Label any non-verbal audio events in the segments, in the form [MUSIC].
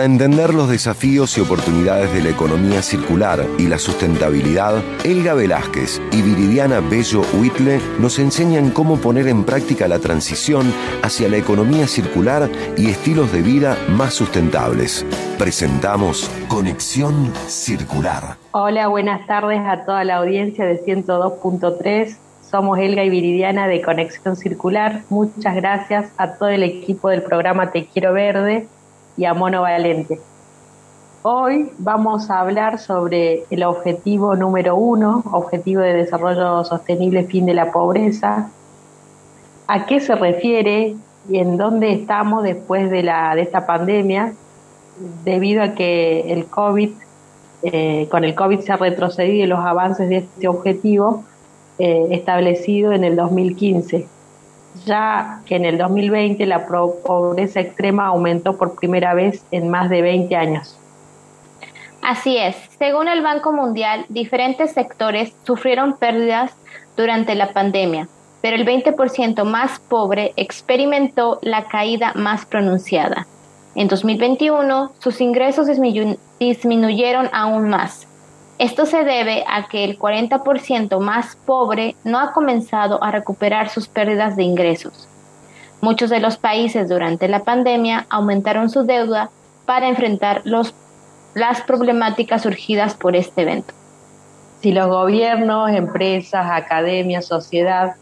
Para entender los desafíos y oportunidades de la economía circular y la sustentabilidad, Elga Velázquez y Viridiana Bello Huitle nos enseñan cómo poner en práctica la transición hacia la economía circular y estilos de vida más sustentables. Presentamos Conexión Circular. Hola, buenas tardes a toda la audiencia de 102.3. Somos Elga y Viridiana de Conexión Circular. Muchas gracias a todo el equipo del programa Te Quiero Verde y a Mono Valente. Hoy vamos a hablar sobre el objetivo número uno, objetivo de desarrollo sostenible, fin de la pobreza, a qué se refiere y en dónde estamos después de, la, de esta pandemia, debido a que el COVID, eh, con el COVID se ha retrocedido los avances de este objetivo eh, establecido en el 2015 ya que en el 2020 la pobreza extrema aumentó por primera vez en más de 20 años. Así es, según el Banco Mundial, diferentes sectores sufrieron pérdidas durante la pandemia, pero el 20% más pobre experimentó la caída más pronunciada. En 2021, sus ingresos disminuyeron aún más, esto se debe a que el 40% más pobre no ha comenzado a recuperar sus pérdidas de ingresos. Muchos de los países durante la pandemia aumentaron su deuda para enfrentar las problemáticas surgidas por este evento. Si los gobiernos, empresas, academias, sociedad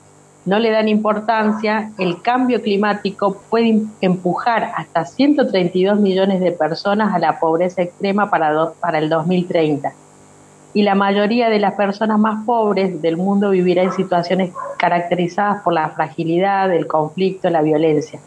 no le dan importancia, el cambio climático puede empujar hasta 132 millones de personas a la pobreza extrema para, para el 2030 y la mayoría de las personas más pobres del mundo vivirá en situaciones caracterizadas por la fragilidad, el conflicto, la violencia.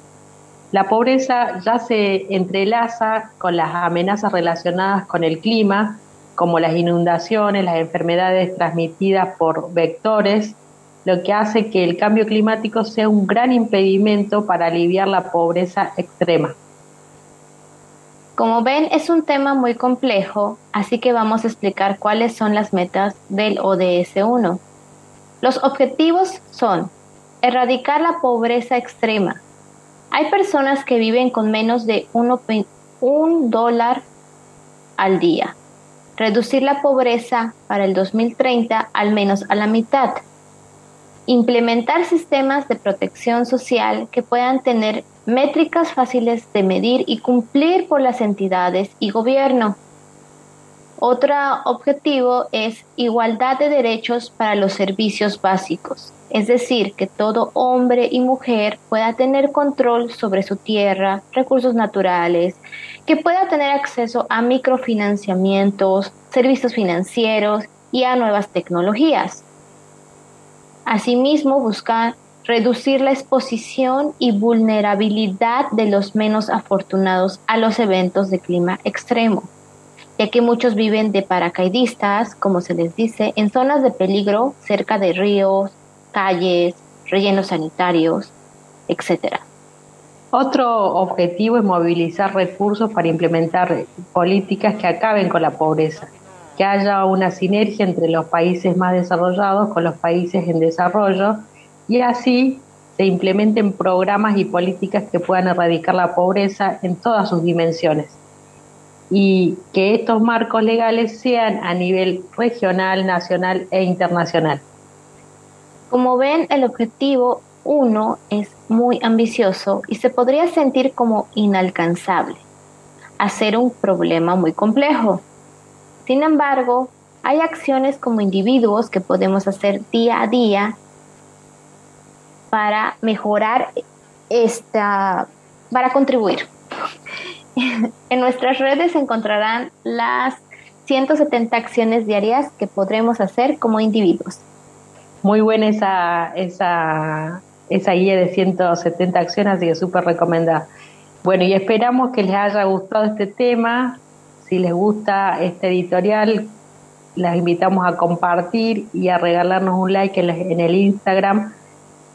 La pobreza ya se entrelaza con las amenazas relacionadas con el clima, como las inundaciones, las enfermedades transmitidas por vectores, lo que hace que el cambio climático sea un gran impedimento para aliviar la pobreza extrema. Como ven, es un tema muy complejo, así que vamos a explicar cuáles son las metas del ODS 1. Los objetivos son erradicar la pobreza extrema. Hay personas que viven con menos de un dólar al día. Reducir la pobreza para el 2030 al menos a la mitad. Implementar sistemas de protección social que puedan tener métricas fáciles de medir y cumplir por las entidades y gobierno. Otro objetivo es igualdad de derechos para los servicios básicos, es decir, que todo hombre y mujer pueda tener control sobre su tierra, recursos naturales, que pueda tener acceso a microfinanciamientos, servicios financieros y a nuevas tecnologías. Asimismo, buscar reducir la exposición y vulnerabilidad de los menos afortunados a los eventos de clima extremo, ya que muchos viven de paracaidistas, como se les dice, en zonas de peligro cerca de ríos, calles, rellenos sanitarios, etc. Otro objetivo es movilizar recursos para implementar políticas que acaben con la pobreza, que haya una sinergia entre los países más desarrollados con los países en desarrollo y así se implementen programas y políticas que puedan erradicar la pobreza en todas sus dimensiones y que estos marcos legales sean a nivel regional, nacional e internacional. Como ven, el objetivo 1 es muy ambicioso y se podría sentir como inalcanzable, hacer un problema muy complejo. Sin embargo, hay acciones como individuos que podemos hacer día a día para mejorar esta, para contribuir. [LAUGHS] en nuestras redes encontrarán las 170 acciones diarias que podremos hacer como individuos. Muy buena esa, esa, esa guía de 170 acciones, así que súper recomendada. Bueno, y esperamos que les haya gustado este tema. Si les gusta este editorial, las invitamos a compartir y a regalarnos un like en el Instagram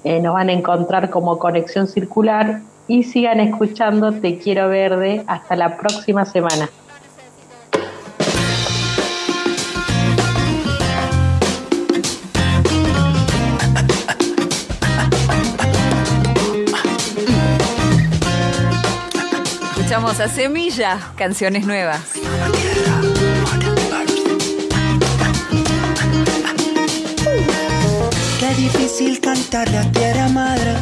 eh, nos van a encontrar como Conexión Circular y sigan escuchando Te Quiero Verde. Hasta la próxima semana. Escuchamos a Semilla, canciones nuevas. Qué difícil cantar la tierra madre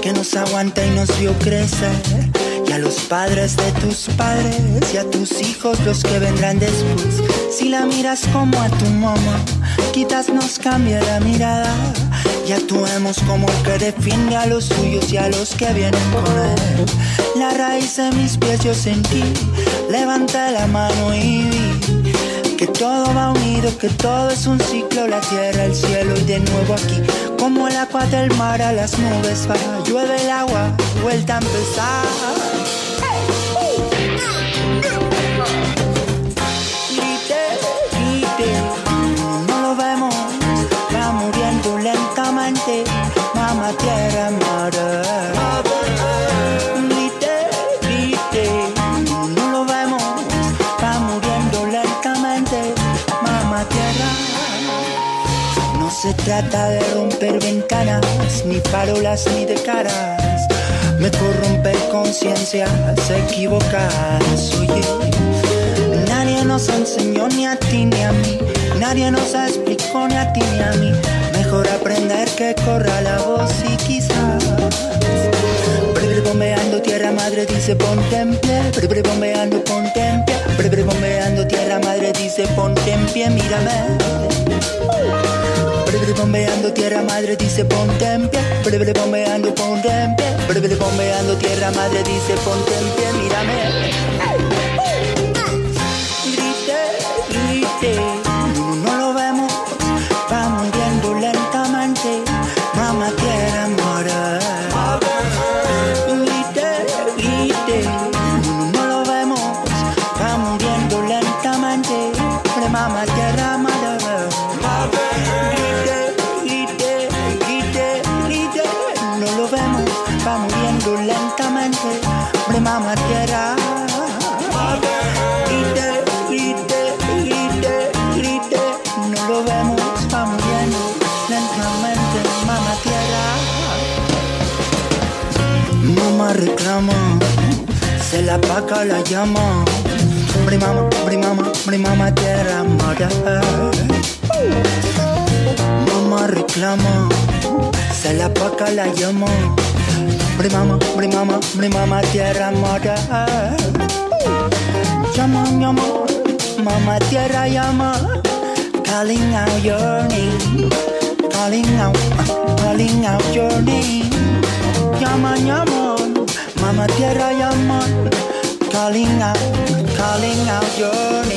que nos aguanta y nos vio crecer. Y a los padres de tus padres y a tus hijos los que vendrán después. Si la miras como a tu mamá, quizás nos cambie la mirada. Y actuemos como el que defiende a los suyos y a los que vienen con él. La raíz de mis pies yo sentí, levanté la mano y vi que todo va unido, que todo es un ciclo, la tierra, el cielo y de nuevo aquí, como el agua del mar a las nubes va, llueve el agua, vuelta a empezar. Grite, se trata de romper ventanas, ni farolas, ni de caras. Me corrompe conciencias equivocadas, oye. Nadie nos enseñó ni a ti ni a mí, nadie nos explicó ni a ti ni a mí. Mejor aprender que corra la voz y quizás. Breve bombeando tierra madre dice pie, breve bombeando pie, breve bombeando tierra madre dice ponte en pie, mírame. Breve tierra madre dice ponte en pie, breve bombeando ponte en pie, breve bombeando tierra madre dice ponte en pie, mírame. Grite, grite, Mamá reclama, se la paca la llama. Mamá, mamá, hombre mamá tierra, mora. Mamá reclama, se la paca la llama. Bre mama, bre mama, bre mama, tierra mora. Llama, llama, mama tierra llama. Calling out your name, calling out, calling out your llama. Calling out, calling out your name,